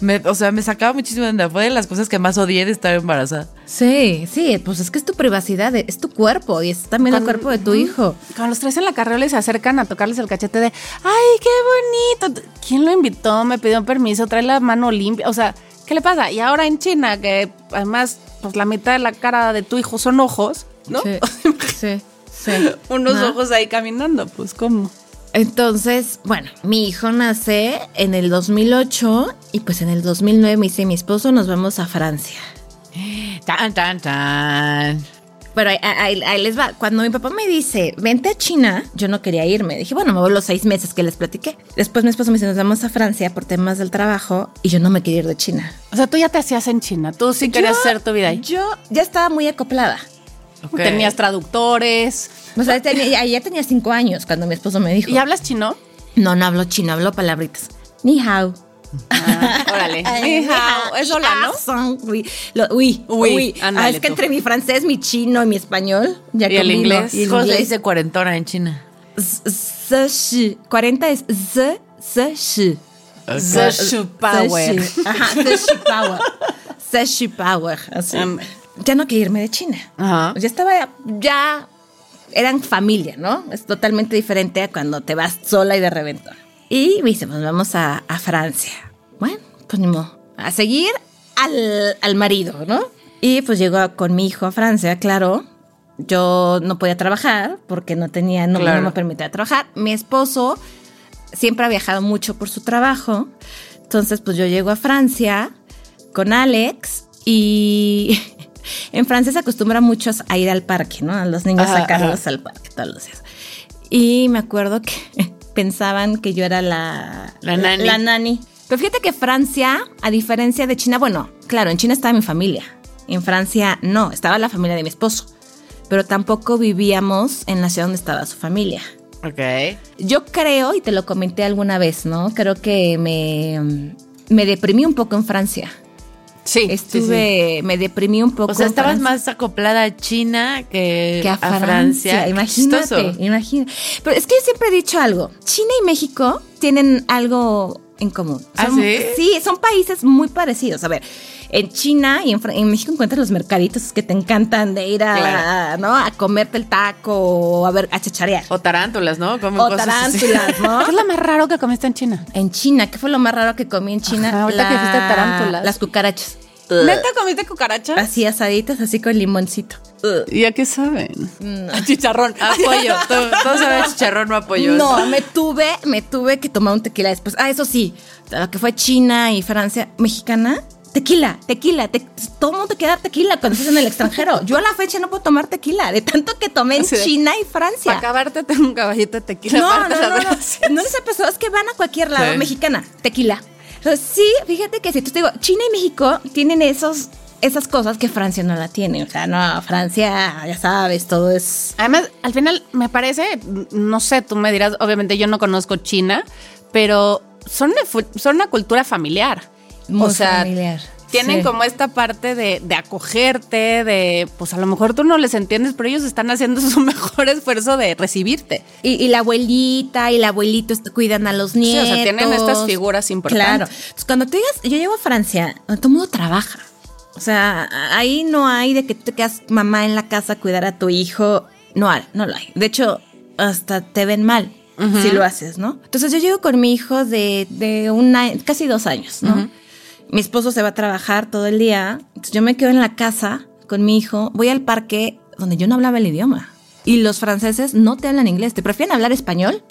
Me- o sea, me sacaba muchísimo de onda. Fue de las cosas que más odié de estar embarazada. Sí, sí, pues es que es tu privacidad, es tu cuerpo y es también el cuerpo de tu hijo. Cuando los traes en la carriola se acercan a tocarles el cachete de, ay, qué bonito. ¿Quién lo invitó? Me pidió permiso, trae la mano limpia. O sea, ¿qué le pasa? Y ahora en China, que además, pues la mitad de la cara de tu hijo son ojos, ¿no? Sí, sí, sí. Unos ¿No? ojos ahí caminando, pues, ¿cómo? Entonces, bueno, mi hijo nace en el 2008 y pues en el 2009 me dice mi esposo nos vamos a Francia. Tan, tan, tan. pero ahí, ahí- ahí les va. Cuando mi papá me dice, vente a China, yo no quería irme. Dije, bueno, me voy los seis meses que les platiqué. Después mi esposo me dice, nos vamos a Francia por temas del trabajo y yo no me quería ir de China. O sea, tú ya te hacías en China. Tú sí querías Yo- hacer tu vida ahí. Yo ya estaba muy acoplada. Tenías traductores. O sea, tenía, ya, tenía cinco años cuando mi esposo me dijo. ¿Y hablas chino? No, no hablo chino, hablo palabritas. Ni hao. Ah, órale. Ni hao. Es hola, ¿no? Son, Uy, lo- uy, Uy, uy. ándale Ah, es que tú. entre mi francés, mi chino y mi español. Ya ¿Y el inglés? Y el ¿Cómo se dice cuarentona en China? Z- Z- shi. 40 es Z, Z, shi. Shu Power. Z, shi. Ajá, Z, shi power. Z, shi power. Así. Ya no quería irme de China. Ajá. Ya estaba, ya eran familia, ¿no? Es totalmente diferente a cuando te vas sola y de reventón. Y me dice, pues vamos a, a Francia. Bueno, pues ni modo. A seguir al, al marido, ¿no? Y pues llegó con mi hijo a Francia, claro. Yo no podía trabajar porque no tenía, no, Claro. no me permitía trabajar. Mi esposo siempre ha viajado mucho por su trabajo. Entonces, pues yo llego a Francia con Alex y en Francia se acostumbra mucho a ir al parque, ¿no? A los niños Ajá, sacarlos ajá. al parque todos los días. Y me acuerdo que pensaban que yo era la, La nani. La nani. Pero fíjate que Francia, a diferencia de China, bueno, claro, en China estaba mi familia. En Francia no, estaba la familia de mi esposo. Pero tampoco vivíamos en la ciudad donde estaba su familia. Ok. Yo creo, y te lo comenté alguna vez, ¿no? Creo que me, me deprimí un poco en Francia. Sí, Estuve, me deprimí un poco. O sea, estabas Francia más acoplada a China que, que a, Francia. Imagínate, imagínate. Pero es que yo siempre he dicho algo. China y México tienen algo en común. ¿Ah, Son- sí? son países muy parecidos. A ver, en China y en, en México encuentras los mercaditos que te encantan de ir a, Claro. ¿no? a comerte el taco o a ver, a chacharear. O tarántulas, ¿no? Comen O cosas así. tarántulas, ¿no? ¿Qué es lo más raro que comiste en China? En China, ¿qué fue lo más raro que comí en China? Ajá, ahorita que dijiste tarántulas. Las cucarachas. ¿Neta comiste cucarachas? Así asaditas, así con limoncito. ¿Y a qué saben? A chicharrón. Apoyo. Todo, todo sabe a chicharrón, no apoyo. No, me tuve, me tuve que tomar un tequila después. Ah, eso sí, lo que fue China y Francia, mexicana, tequila, tequila, te- todo el mundo quiere dar tequila cuando estás en el extranjero. Yo a la fecha no puedo tomar tequila, de tanto que tomé en China y Para Francia. acabarte tengo un caballito de tequila. No, no, no, no, no. les ha pasado, es que van a cualquier lado, Sí. mexicana, tequila. Sí, fíjate que si tú te digo, China y México tienen esos, esas cosas que Francia no la tiene. O sea, no, Francia, ya sabes, todo es Además, al final me parece, no sé, tú me dirás, obviamente yo no conozco China, pero son, una fu- son una cultura familiar. Muy o sea, familiar, tienen sí. como esta parte de, de acogerte, de, pues a lo mejor tú no les entiendes, pero ellos están haciendo su mejor esfuerzo de recibirte. Y, y la abuelita y el abuelito cuidan a los Sí, nietos. o sea, tienen estas figuras importantes. Claro. Entonces, cuando tú llegas, yo llego a Francia, todo el mundo trabaja. O sea, ahí no hay de que tú te quedas mamá en la casa a cuidar a tu hijo. No hay, no lo hay. De hecho, hasta te ven mal si lo haces, ¿no? Entonces yo llego con mi hijo de, de casi dos años, ¿no? Mi esposo se va a trabajar todo el día. Entonces yo me quedo en la casa con mi hijo. Voy al parque donde yo no hablaba el idioma. Y los franceses no te hablan inglés. Te prefieren hablar español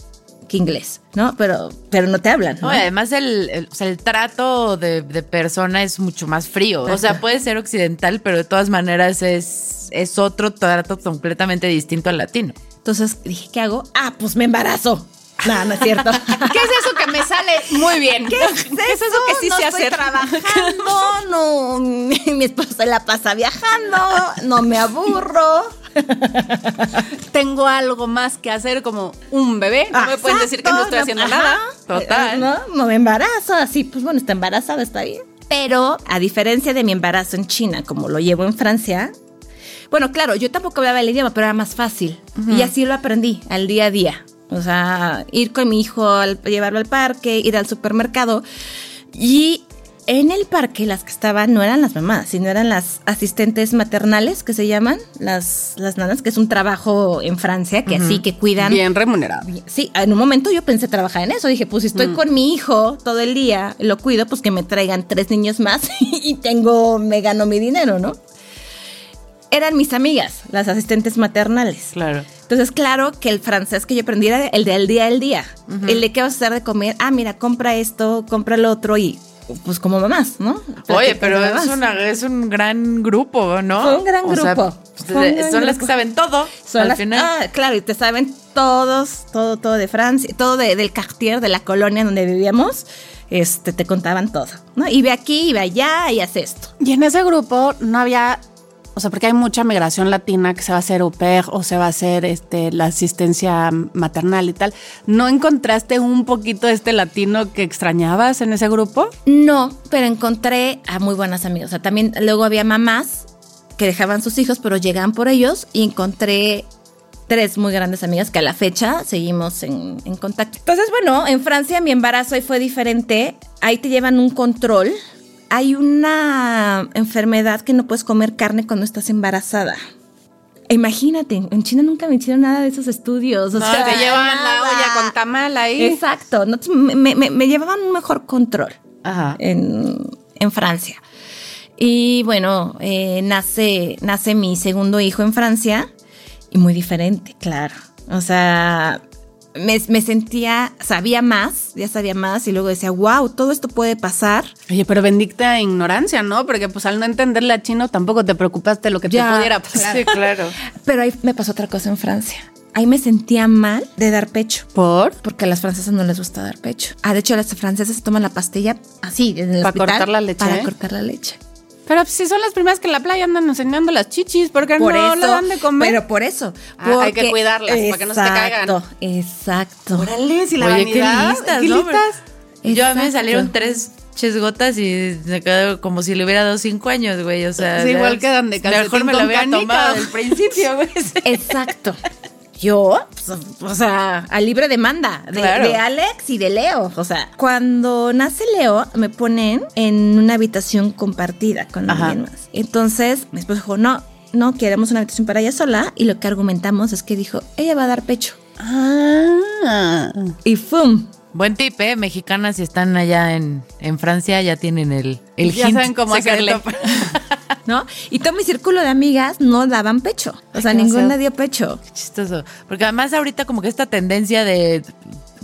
que inglés, ¿no? Pero, pero no te hablan. No, además el, el- o sea, el trato de, de persona es mucho más frío. O sea, puede ser occidental, pero de todas maneras es, es otro trato completamente distinto al latino. Entonces dije, ¿qué hago? Ah, pues me embarazo. No, no es cierto. ¿Qué es eso que me sale muy bien? ¿Qué es, eso que sí no sé estoy hacer? trabajando, no. Mi esposo se la pasa viajando, no me aburro. Tengo algo más que hacer como un bebé. No me pueden decir que no estoy haciendo nada. Total. Eh, No, no me embarazo, así, pues bueno, está embarazada, está bien. Pero a diferencia de mi embarazo en China, como lo llevo en Francia, bueno, claro, yo tampoco hablaba el idioma, pero era más fácil. Y así lo aprendí al día a día. O sea, ir con mi hijo, al, llevarlo al parque, ir al supermercado. Y en el parque las que estaban no eran las mamás, sino eran las asistentes maternales que se llaman, las, las nanas, que es un trabajo en Francia, que así que cuidan. Bien remunerado. Sí, en un momento yo pensé trabajar en eso. Dije, pues si estoy con mi hijo todo el día, lo cuido, pues que me traigan tres niños más y tengo, me gano mi dinero, ¿no? Eran mis amigas, las asistentes maternales. Claro. Entonces, claro que el francés que yo aprendí era el del día al día. El de qué vas a hacer de comer. Ah, mira, compra esto, compra lo otro y pues como mamás, ¿no? Oye, pero es, una, es un gran grupo, ¿no? Fue un gran O sea, grupo. pues, un gran son las que saben todo. Son al las- final. ah, claro, y te saben todos, todo, todo de Francia, todo de- del quartier, de la colonia donde vivíamos, este, te contaban todo, ¿no? Y ve aquí, y ve allá, y haz esto. Y en ese grupo no había, o sea, porque hay mucha migración latina que se va a hacer au pair o se va a hacer este, la asistencia maternal y tal. ¿No encontraste un poquito de este latino que extrañabas en ese grupo? No, pero encontré a muy buenas amigas. O sea, también luego había mamás que dejaban sus hijos, pero llegaban por ellos y encontré tres muy grandes amigas que a la fecha seguimos en, en contacto. Entonces, bueno, en Francia mi embarazo ahí fue diferente. Ahí te llevan un control. Hay una enfermedad que no puedes comer carne cuando estás embarazada. Imagínate, en China nunca me hicieron nada de esos estudios. O No, sea, te llevan la olla con tamal ahí. Exacto, no, me, me- me llevaban un mejor control Ajá. en, en Francia. Y bueno, eh, nace, nace mi segundo hijo en Francia y muy diferente, claro. O sea, me, me sentía, sabía más, ya sabía más y luego decía, wow, todo esto puede pasar. Oye, pero bendicta ignorancia, ¿no? Porque pues al no entenderle a chino tampoco te preocupaste lo que Ya, te pudiera pasar. Sí, claro. Pero ahí me pasó otra cosa en Francia. Ahí me sentía mal de dar pecho. ¿Por? Porque a las francesas no les gusta dar pecho. Ah, de hecho, las francesas se toman la pastilla así, en el ¿Para hospital, cortar la leche, Para eh? cortar la leche. Pero si son las primeras que en la playa andan enseñando las chichis, porque no le dan de comer. Pero por eso. Ah, hay que cuidarlas, para que no se te caigan. Exacto, Exacto. Órale, si la Oye, qué vanidad, listas, ¿qué ¿no? listas? Yo a mí me salieron tres chesgotas y me quedó como si le hubiera dado cinco años, güey. O sea, Sí, igual es- quedan de Mejor me lo canica. tomado del principio, güey. Exacto. Yo, pues, o sea, a libre demanda de, Claro. de Alex y de Leo. O sea, cuando nace Leo, me ponen en una habitación compartida con Ajá. alguien más. Entonces, mi esposo dijo, no, no queremos una habitación para ella sola. Y lo que argumentamos es que dijo, ella va a dar pecho. Ah. Y ¡fum! Buen tip, ¿eh? Mexicanas, si están allá en, en Francia, ya tienen el, el Ya hint saben cómo hacerle. ¿No? Y todo mi círculo de amigas no daban pecho. O sea, qué ninguna dio pecho. Chistoso. Porque además ahorita como que esta tendencia de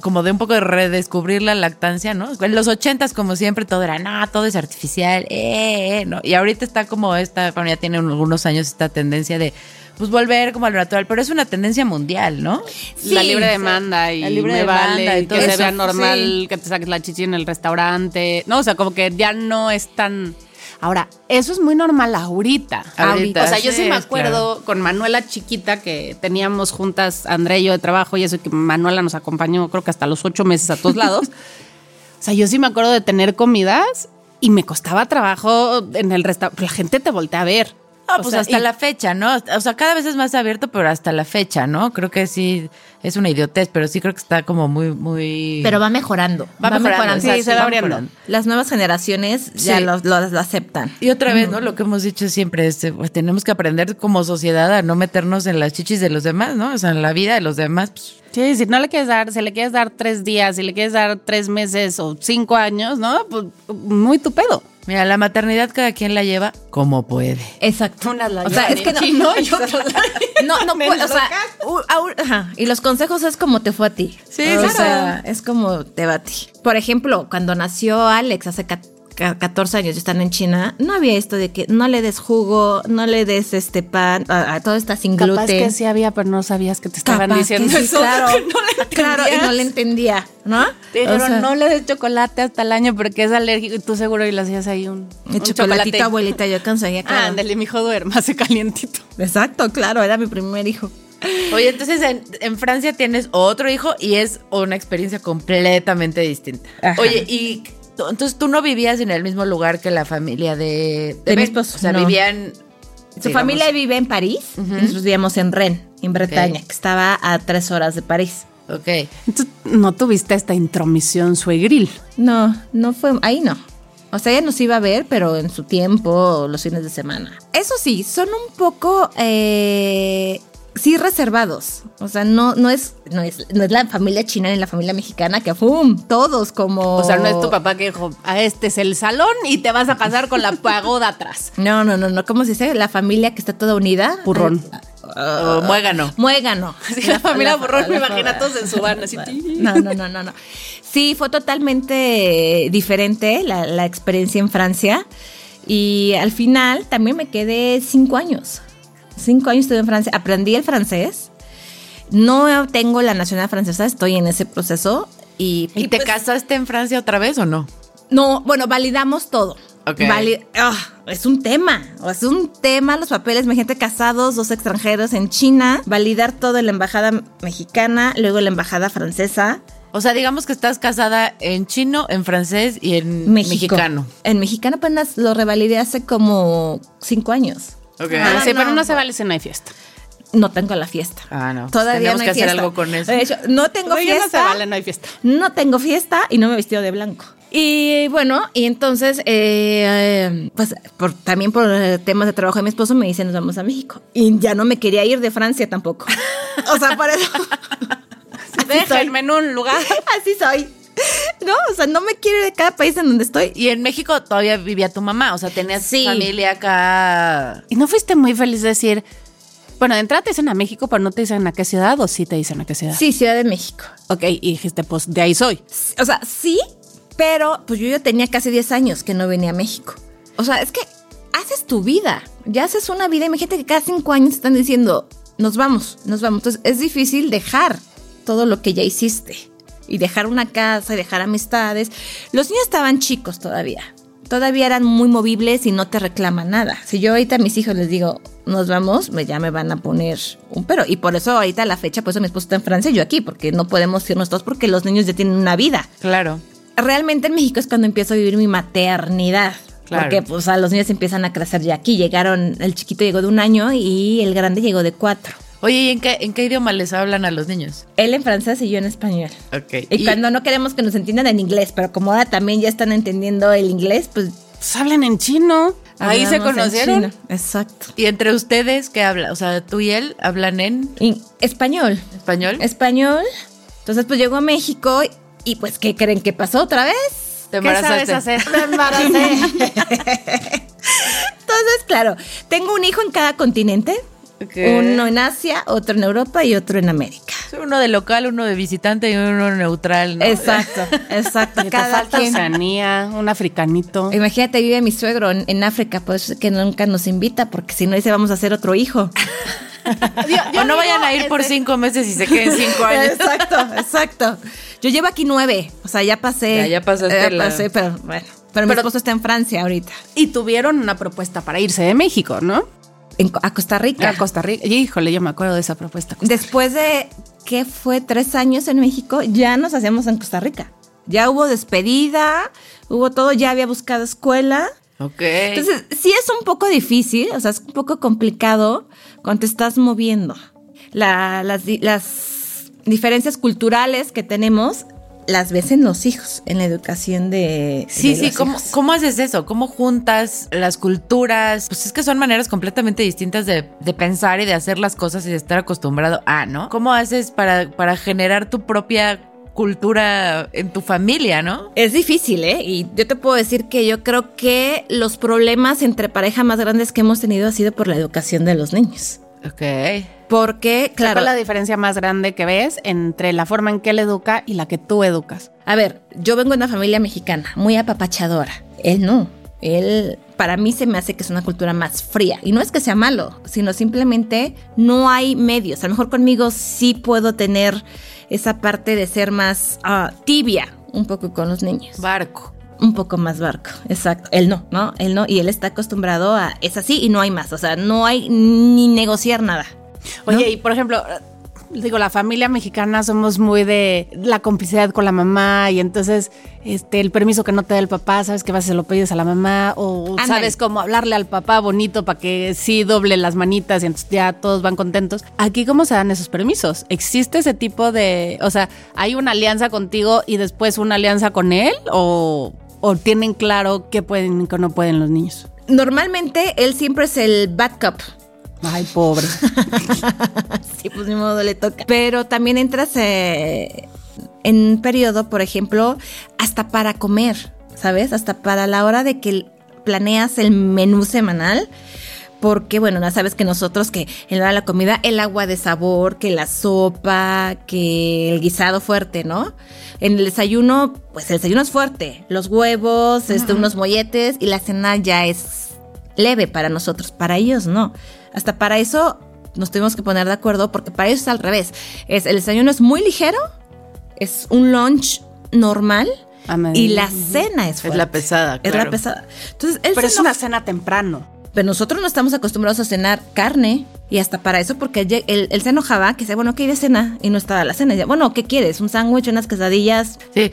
como de un poco de redescubrir la lactancia, ¿no? En los ochentas, como siempre, todo era, no, todo es artificial, eh, eh", ¿no? Y ahorita está como esta, bueno, ya tiene algunos años esta tendencia de, pues, volver como a lo natural, pero es una tendencia mundial, ¿no? la Sí, libre sí. demanda y La libre me demanda vale y todo que se eso, vea normal sí. que te saques la chichi en el restaurante. No, o sea, como que ya no es tan... Ahora, eso es muy normal ahorita. Ahorita, O sea, yo sí, sí, me acuerdo con Manuela chiquita que teníamos juntas André y yo de trabajo y eso que Manuela nos acompañó creo que hasta los ocho meses a todos lados. o sea, yo sí me acuerdo de tener comidas y me costaba trabajo en el restaurante. La gente te voltea a ver. No, O pues sea, hasta y- la fecha, ¿no? O sea, cada vez es más abierto, pero hasta la fecha, ¿no? Creo que sí es una idiotez, pero sí creo que está como muy, muy... Pero va mejorando. Va mejorando, sí, se va abriendo. mejorando. Las nuevas generaciones ya Sí. lo, lo- lo aceptan. Y otra vez, ¿no? Lo que hemos dicho siempre es, eh, pues, tenemos que aprender como sociedad a no meternos en las chichis de los demás, ¿no? O sea, en la vida de los demás. pues, Sí, si no le quieres dar, si le quieres dar tres días, si le quieres dar tres meses o cinco años, ¿no? Pues muy tu pedo. Mira, la maternidad cada quien la lleva como puede. Exacto. Unas la o sea, es que no, chino y otras la- no, no puede, o sea, u- a ajá, y los consejos es como te fue a ti. Sí, o claro. sea, es como te va a ti. Por ejemplo, cuando nació Alex hace ca- ca- 14 años, están en China, no había esto de que no le des jugo, no le des este pan, a- a- todo está sin gluten. Capaz que sí había, pero no sabías que te estaban Capaz diciendo sí, eso. claro, que no le claro, y no le entendía, ¿no? Te dijeron, O sea, no le des chocolate hasta el año porque es alérgico y tú seguro y le hacías ahí un, un chocolatito, chocolate. abuelita, yo conseguía, claro. Ándale, mi hijo duerma, hace calientito. Exacto, claro, era mi primer hijo. Oye, entonces en, en Francia tienes otro hijo y es una experiencia completamente distinta. Ajá. Oye, y entonces tú no vivías en el mismo lugar que la familia de, De mi Ben? esposo, O sea, no. vivían... Su digamos, familia vive en París, nosotros vivíamos en Rennes, en Bretaña, que estaba a tres horas de París. Ok. Entonces, no tuviste esta intromisión suegril. No, no fue, ahí no. O sea, ella nos iba a ver, pero en su tiempo, los fines de semana. Eso sí, son un poco, eh, sí reservados. O sea, no, no es, no es, no es la familia china ni la familia mexicana que ¡pum! todos como. O sea, no es tu papá que dijo, a este es el salón y te vas a casar con la pagoda atrás. No, no, no, no. ¿Cómo se dice? La familia que está toda unida. Purrón. Ay, ah, muégano. Muégano. Sí, la familia Borrón, me la- imagino a todos en su van, así. No, no, no, no, no. Sí, fue totalmente diferente la, la experiencia en Francia. Y al final también me quedé cinco años. Cinco años estuve en Francia. Aprendí el francés. No tengo la nacionalidad francesa, estoy en ese proceso. ¿Y, ¿Y te pues, casaste en Francia otra vez o no? No, bueno, validamos todo. Ok. Vali- ah, es un tema, es un tema los papeles, gente casados, dos extranjeros en China, validar todo en la embajada mexicana, luego la embajada francesa, O sea, digamos que estás casada en chino, en francés y en México. mexicano. En mexicano apenas lo revalidé hace como cinco años. Ah, sí, no. pero no se vale si no hay fiesta. No tengo la fiesta. Ah, no. Todavía Tenemos no hay que hacer fiesta. algo con eso. De hecho, no tengo No, ya no se fiesta. vale, no hay fiesta. No tengo fiesta y no me he vestido de blanco. Y bueno, y entonces, eh, eh, pues por, también por eh, temas de trabajo de mi esposo me dicen nos vamos a México. Y ya no me quería ir de Francia tampoco. O sea, por eso. Déjenme en un lugar. Así soy. No, o sea, no me quiero ir de cada país en donde estoy. Y en México todavía vivía tu mamá, o sea, tenías Sí. familia acá. ¿Y no fuiste muy feliz de decir, bueno, de entrada te dicen a México, pero no te dicen a qué ciudad o sí te dicen a qué ciudad? Sí, Ciudad de México. Ok, y dijiste, pues de ahí soy. O sea, sí, pero pues yo ya tenía casi 10 años que no venía a México. O sea, es que haces tu vida, ya haces una vida. Imagínate que cada 5 años están diciendo, nos vamos, nos vamos. Entonces es difícil dejar todo lo que ya hiciste y dejar una casa y dejar amistades. Los niños estaban chicos todavía. Todavía eran muy movibles y no te reclaman nada. Si yo ahorita a mis hijos les digo, nos vamos, me- ya me van a poner un pero. Y por eso ahorita a la fecha, por eso mi esposo está en Francia y yo aquí, porque no podemos irnos todos porque los niños ya tienen una vida Claro. realmente en México es cuando empiezo a vivir mi maternidad. Claro. Porque pues a los niños empiezan a crecer ya aquí. Llegaron, el chiquito llegó de un año y el grande llegó de cuatro. Oye, ¿y en qué, en qué idioma les hablan a los niños? Él en francés y yo en español. Ok. Y, cuando no queremos que nos entiendan en inglés, pero como ahora también ya están entendiendo el inglés, pues... Pues hablen en chino. Ahí se conocieron. Exacto. ¿Y entre ustedes qué hablan? O sea, tú y él hablan en español. español. Español. Entonces pues llegó a México y pues ¿qué creen que pasó otra vez? Te ¿Qué sabes embarazaste. hacer? Me embaracé. Entonces, claro, tengo un hijo en cada continente. Uno en Asia, otro en Europa y otro en América. Uno de local, uno de visitante y uno neutral, ¿no? Exacto, exacto. Cada falta. Oceanía, un africanito. Imagínate, vive mi suegro en, en África, por eso es que nunca nos invita, porque si no dice vamos a hacer otro hijo. o no vayan a ir por cinco meses y se queden cinco años. Exacto, exacto. Yo llevo aquí nueve, o sea, ya pasé. Ya, ya pasaste Ya la- pasé, pero bueno. Pero, mi Pero- esposo está en Francia ahorita, Y tuvieron una propuesta para irse de México, ¿no? En a Costa Rica. A Costa Rica. Híjole, yo me acuerdo de esa propuesta. Después de, ¿qué fue? Tres años en México, ya nos hacíamos en Costa Rica. Ya hubo despedida, hubo todo, ya había buscado escuela. Ok. Entonces, sí es un poco difícil, o sea, es un poco complicado cuando te estás moviendo. La- las, las diferencias culturales que tenemos las ves en los hijos, en la educación de. Sí, de sí, los ¿cómo, hijos. ¿cómo haces eso? ¿Cómo juntas las culturas? Pues es que son maneras completamente distintas de, de pensar y de hacer las cosas y de estar acostumbrado a, ¿no? ¿Cómo haces para, para generar tu propia cultura en tu familia, no? Es difícil, ¿eh? Y yo te puedo decir que yo creo que los problemas entre pareja más grandes que hemos tenido ha sido por la educación de los niños. Ok. Porque, Claro. ¿Cuál es la diferencia más grande que ves entre la forma en que él educa y la que tú educas? a ver, yo vengo de una familia mexicana, muy apapachadora. Él no. Él, para mí se me hace que es una cultura más fría. Y no es que sea malo, sino simplemente no hay medios. A lo mejor conmigo sí puedo tener esa parte de ser más ah, tibia un poco con los niños. Barco. Un poco más barco, exacto. Él no, ¿no? Él no. Y él está acostumbrado a, es así y no hay más. O sea, no hay ni negociar nada. Oye, y por ejemplo, digo, la familia mexicana somos muy de la complicidad con la mamá y entonces este el permiso que no te da el papá, sabes que vas y se lo pides a la mamá o sabes cómo hablarle al papá bonito para que sí doble las manitas y entonces ya todos van contentos. Aquí cómo se dan esos permisos? ¿Existe ese tipo de, o sea, hay una alianza contigo y después una alianza con él o o tienen claro qué pueden y qué no pueden los niños? Normalmente él siempre es el backup. Ay, pobre. Sí, pues ni modo le toca. Pero también entras eh, en un periodo, por ejemplo, hasta para comer, ¿sabes? Hasta para la hora de que planeas el menú semanal. Porque bueno, ya sabes que nosotros que en la comida, el agua de sabor, que la sopa, que el guisado fuerte, ¿no? En el desayuno, pues el desayuno es fuerte, los huevos, este, unos molletes y la cena ya es leve para nosotros, para ellos no. Hasta para eso nos tuvimos que poner de acuerdo porque para ellos es al revés. Es, el desayuno es muy ligero, es un lunch normal. A mediodía. Y la cena es Es fuerte. la pesada, Es claro. la pesada. Entonces, él Pero es una cena temprano. Pero nosotros no estamos acostumbrados a cenar carne y hasta para eso, porque él, él- él se enojaba que decía, bueno, ¿qué hay de cena? Y no estaba la cena. Y decía, bueno, ¿qué quieres? ¿Un sándwich, unas quesadillas? Sí,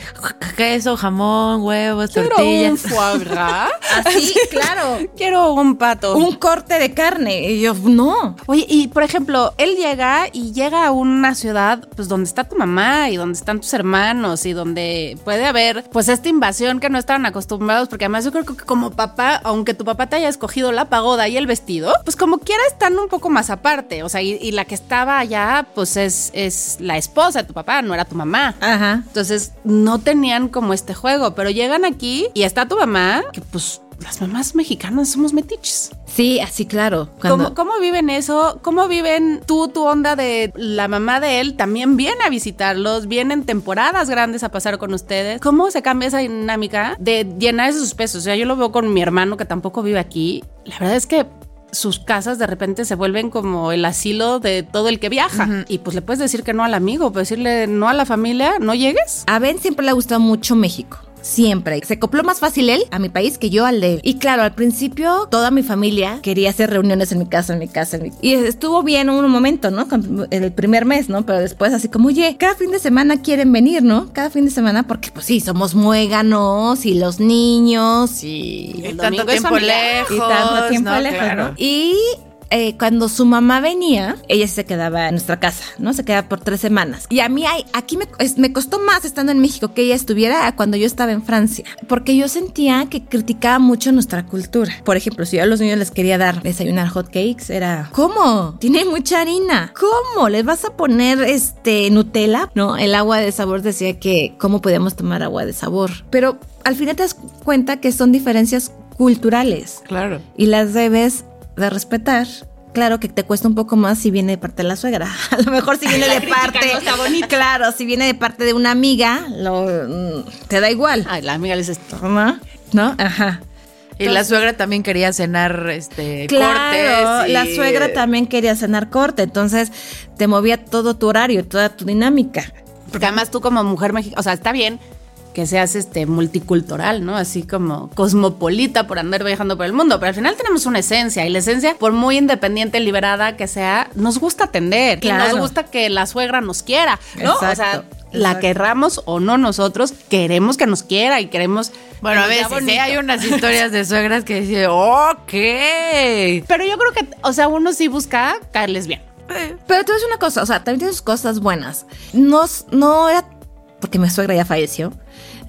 queso, jamón, huevos, Quiero un tortillas. foie gras. Así, claro. Quiero un pato. Un corte de carne. Y yo, no. Oye, y por ejemplo, él llega y llega a una ciudad pues donde está tu mamá y donde están tus hermanos y donde puede haber pues esta invasión que no estaban acostumbrados, porque además yo creo que como papá, aunque tu papá te haya escogido la pagoda y el vestido, pues como quiera están un poco más aparte, o sea, y, y la que estaba allá pues es, es la esposa de tu papá, no era tu mamá. Ajá. Entonces no tenían como este juego, pero llegan aquí y está tu mamá, que pues las mamás mexicanas somos metiches. Sí, así claro. Cuando- ¿Cómo, cómo viven eso? ¿Cómo viven tú, tu onda de la mamá de él? También viene a visitarlos, vienen temporadas grandes a pasar con ustedes. ¿Cómo se cambia esa dinámica de llenar esos pesos? O sea, yo lo veo con mi hermano que tampoco vive aquí. La verdad es que sus casas de repente se vuelven como el asilo de todo el que viaja. Y pues le puedes decir que no al amigo, puedes decirle no a la familia, no llegues. A Ben siempre le ha gustado mucho México. Siempre. Se acopló más fácil él a mi país que yo al de él. Y claro, al principio toda mi familia quería hacer reuniones en mi casa, en mi casa. En mi... Y estuvo bien un momento, ¿no? Con- El primer mes, ¿no? Pero después así como, oye, cada fin de semana quieren venir, ¿no? Cada fin de semana porque pues sí, somos muéganos y los niños y... Y El tanto domingo tiempo lejos. y tanto tiempo ¿no? lejos, Claro. ¿no? Y eh, cuando su mamá venía, ella se quedaba en nuestra casa, ¿no? Se quedaba por tres semanas. Y a mí aquí me, costó más estando en México que ella estuviera a cuando yo estaba en Francia, porque yo sentía que criticaba mucho nuestra cultura. Por ejemplo, si yo a los niños les quería dar desayunar hot cakes, era ¿cómo? Tiene mucha harina. ¿Cómo? ¿Les vas a poner este Nutella? No, el agua de sabor decía que cómo podíamos tomar agua de sabor. Pero al final te das cuenta que son diferencias culturales Claro. y las debes de respetar. Claro que te cuesta un poco más si viene de parte de la suegra. A lo mejor si viene La de parte. no está. Claro, si viene de parte de una amiga, lo, mm, te da igual. Ay, la amiga le dice esto. ¿No? ¿No? Ajá. Y la suegra también quería cenar este Claro, cortes. y- la suegra también quería cenar corte, entonces te movía todo tu horario, toda tu dinámica. Porque además tú como mujer mexicana, o sea, está bien que seas este multicultural, ¿no? Así como cosmopolita por andar viajando por el mundo, pero al final tenemos una esencia y la esencia, por muy independiente, liberada que sea, nos gusta atender, y nos gusta que la suegra nos quiera, ¿no? o sea, la exacto. querramos o no nosotros, queremos que nos quiera y queremos Bueno, a veces ¿eh? hay unas historias de suegras que dicen, ok. Pero yo creo que, o sea, uno sí busca caerles bien. Pero te voy a decir una cosa, o sea, también tiene sus cosas buenas. No, no era, porque mi suegra ya falleció,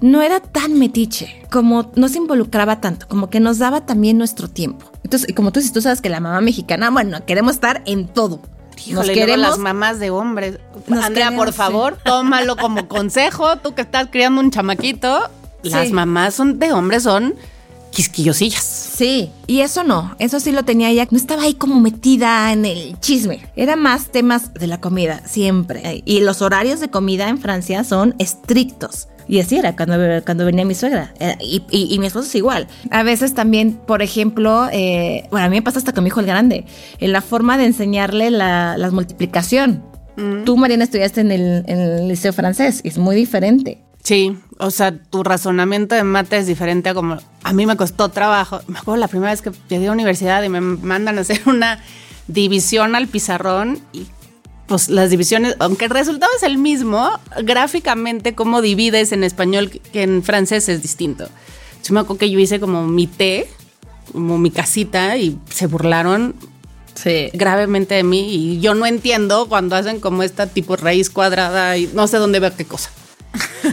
no era tan metiche, como no se involucraba tanto, como que nos daba también nuestro tiempo. Entonces, como tú dices, tú sabes que la mamá mexicana, bueno, queremos estar en todo. Nos Híjole, luego queremos las mamás de hombres. Nos Andrea, por favor, tómalo como consejo. Tú que estás criando un chamaquito, las mamás son de hombres son quisquillosillas. Sí, y eso no, eso sí lo tenía ella, no estaba ahí como metida en el chisme, era más temas de la comida, siempre. Y los horarios de comida en Francia son estrictos. Y así era cuando, cuando venía mi suegra. Eh, Y, y- y mi esposo es igual. A veces también, por ejemplo, eh, bueno, a mí me pasa hasta con mi hijo el grande, en la forma de enseñarle la, la multiplicación. Tú, Mariana, estudiaste en el, en el liceo francés, y es muy diferente. Sí, o sea, tu razonamiento de mate es diferente a como a mí me costó trabajo. Me acuerdo la primera vez que llegué a la universidad y me mandan a hacer una división al pizarrón y pues las divisiones, aunque el resultado es el mismo, gráficamente cómo divides en español que en francés es distinto. Yo me acuerdo que yo hice como mi té, como mi casita y se burlaron Sí. gravemente de mí y yo no entiendo cuando hacen como esta tipo raíz cuadrada y no sé dónde ver qué cosa.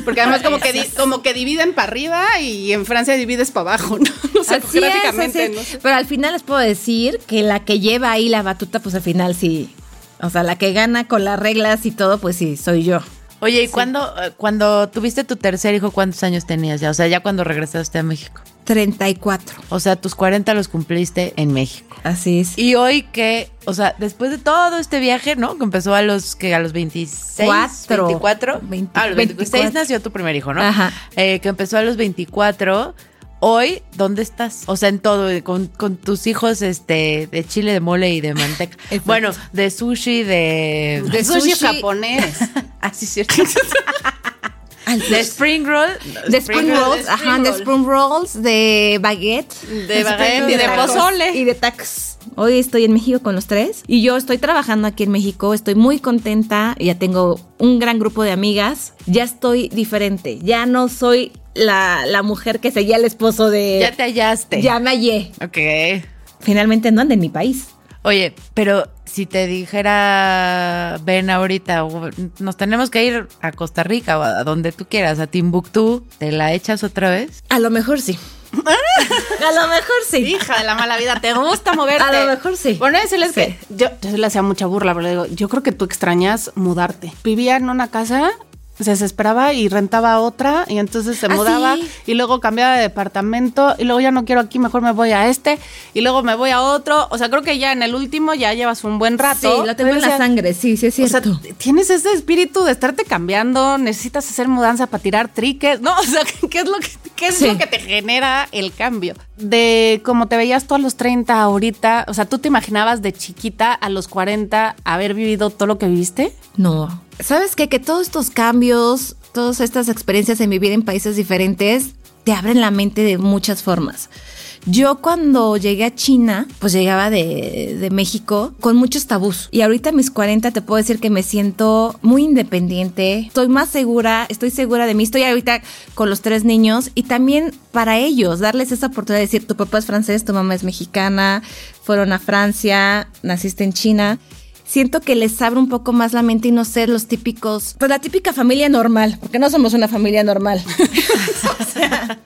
Porque además como que, di- como que dividen para arriba y en Francia divides para abajo, ¿no? O sea, Así es, gráficamente. así es. no. Pero al final les puedo decir que la que lleva ahí la batuta, pues al final sí. O sea, la que gana con las reglas y todo, pues sí, soy yo. Oye, ¿y cuándo, eh, cuando tuviste tu tercer hijo, cuántos años tenías ya? O sea, ya cuando regresaste a México. 34. O sea, tus 40 los cumpliste en México. Así es. Y hoy que, o sea, después de todo este viaje, ¿no? Que empezó a los que a los 26, Cuatro. 24. 20, ah, a los 26 24. nació tu primer hijo, ¿no? Ajá. Eh, que empezó a los 24. Hoy, ¿dónde estás? O sea, en todo, con, con tus hijos este, de chile, de mole y de manteca. Bueno, de sushi, de... De sushi, sushi. japonés. Ah, sí, cierto. De spring roll. de spring rolls, de ajá, de spring rolls, de baguette, De baguette y de tacos pozole. y de tacos. Hoy estoy en México con los tres y yo estoy trabajando aquí en México, estoy muy contenta, ya tengo un gran grupo de amigas, ya estoy diferente, ya no soy la, la mujer que seguía al esposo de... Ya te hallaste. Ya me hallé. Ok. Finalmente no ando en mi país. Oye, pero si te dijera, ven ahorita, nos tenemos que ir a Costa Rica o a donde tú quieras, a Timbuktu, ¿te la echas otra vez? A lo mejor sí. a lo mejor sí. Hija de la mala vida, ¿te gusta moverte? A lo mejor sí. Bueno, decirles Sí. que yo, yo le hacía mucha burla, pero le digo, yo creo que tú extrañas mudarte. Vivía en una casa, se desesperaba y rentaba otra, y entonces se Ah, mudaba, sí. y luego cambiaba de departamento, y luego ya no quiero aquí, mejor me voy a este, y luego me voy a otro. O sea, creo que ya en el último ya llevas un buen rato. Sí, lo tengo en la sangre, sí, sí es O sea, cierto. tienes ese espíritu de estarte cambiando, necesitas hacer mudanza para tirar triques, ¿no? O sea, ¿qué es lo que, qué es Sí. lo que te genera el cambio? De cómo te veías tú a los 30 ahorita, o sea, ¿tú te imaginabas de chiquita a los 40 haber vivido todo lo que viviste? No. ¿Sabes qué? Que todos estos cambios, todas estas experiencias en vivir en países diferentes, te abren la mente de muchas formas. Yo cuando llegué a China, pues llegaba de, de México con muchos tabús. Y ahorita mis 40 te puedo decir que me siento muy independiente, estoy más segura, estoy segura de mí. Estoy ahorita con los tres niños y también para ellos darles esa oportunidad de decir, tu papá es francés, tu mamá es mexicana, fueron a Francia, naciste en China siento que les abre un poco más la mente y no ser los típicos, pues la típica familia normal, porque no somos una familia normal. O sea,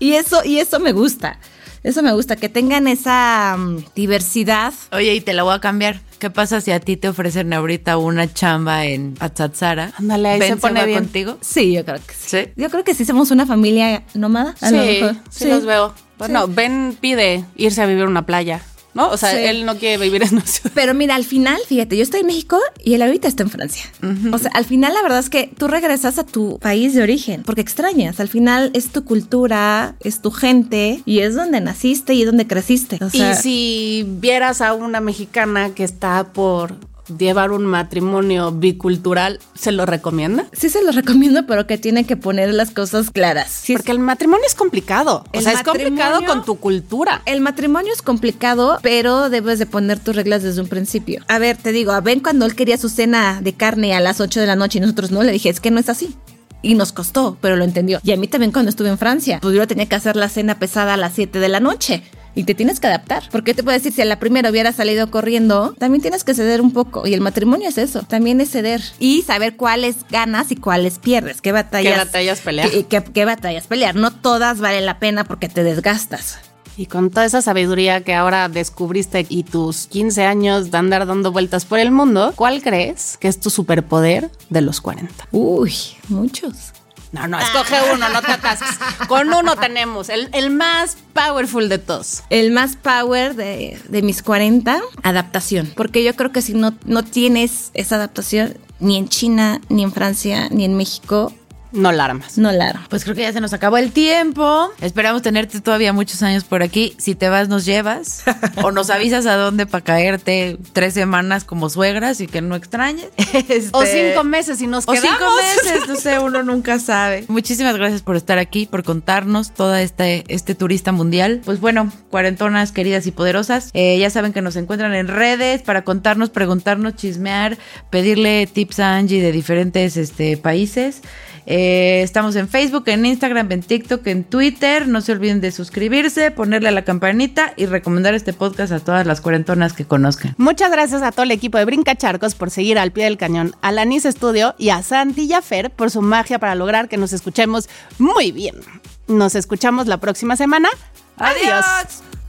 y eso, y eso me gusta. Eso me gusta, que tengan esa mm, diversidad. Oye, y te la voy a cambiar. ¿Qué pasa si a ti te ofrecen ahorita una chamba en Atzatzara? Ándale, ahí ¿Ben se pone bien. contigo? Sí, yo creo que sí. Sí. Yo creo que sí somos una familia nómada. a lo sí, mejor. sí, los veo. Bueno, Ben pide irse a vivir a una playa, ¿no? O sea, Sí. él no quiere vivir en una ciudad. Pero mira, al final, fíjate, yo estoy en México y él ahorita está en Francia. O sea, al final la verdad es que tú regresas a tu país de origen porque extrañas. Al final es tu cultura, es tu gente y es donde naciste y es donde creciste. O sea, y si vieras a una mexicana que está por llevar un matrimonio bicultural, ¿se lo recomienda? sí se los recomiendo, pero que tiene que poner las cosas claras. Sí, Porque el matrimonio es complicado. O El sea, es complicado con tu cultura. El matrimonio es complicado, pero debes de poner tus reglas desde un principio. A ver, te digo, a Ben cuando él quería su cena de carne a las 8 de la noche y nosotros no, le dije, es que no es así. Y nos costó, pero lo entendió. Y a mí también cuando estuve en Francia, pues yo tenía que hacer la cena pesada a las 7 de la noche. Y te tienes que adaptar. Porque te puedo decir, si a la primera hubiera salido corriendo, también tienes que ceder un poco. Y el matrimonio es eso, también es ceder. Y saber cuáles ganas y cuáles pierdes. ¿Qué batallas? ¿Qué batallas pelear? ¿Qué, qué- qué batallas pelear? No todas valen la pena porque te desgastas. Y con toda esa sabiduría que ahora descubriste y tus 15 años de andar dando vueltas por el mundo, ¿cuál crees que es tu superpoder de los 40? Uy, muchos. No, no, escoge uno, no te atasques. Con uno tenemos, el, el más powerful de todos. El más power de, de mis 40, adaptación. Porque yo creo que si no, no tienes esa adaptación, ni en China, ni en Francia, ni en México, No la armas. no la armo. Pues creo que ya se nos acabó el tiempo. Esperamos tenerte todavía muchos años por aquí. Si te vas, nos llevas. o nos avisas a dónde para caerte tres semanas como suegras y que no extrañes. O Este, cinco meses y nos O quedamos. cinco meses, no sé, uno nunca sabe. Muchísimas gracias por estar aquí, por contarnos toda este, este turista mundial. Pues bueno, cuarentonas queridas y poderosas, eh, ya saben que nos encuentran en redes para contarnos, preguntarnos, chismear, pedirle tips a Angie de diferentes este, países. Eh, estamos en Facebook, en Instagram, en TikTok, en Twitter. No se olviden de suscribirse, ponerle a la campanita y recomendar este podcast a todas las cuarentonas que conozcan. Muchas gracias a todo el equipo de Brinca Charcos por seguir al pie del cañón, a Lanis Studio y a Santi y a Fer por su magia para lograr que nos escuchemos muy bien. Nos escuchamos la próxima semana. Adiós. ¡Adiós!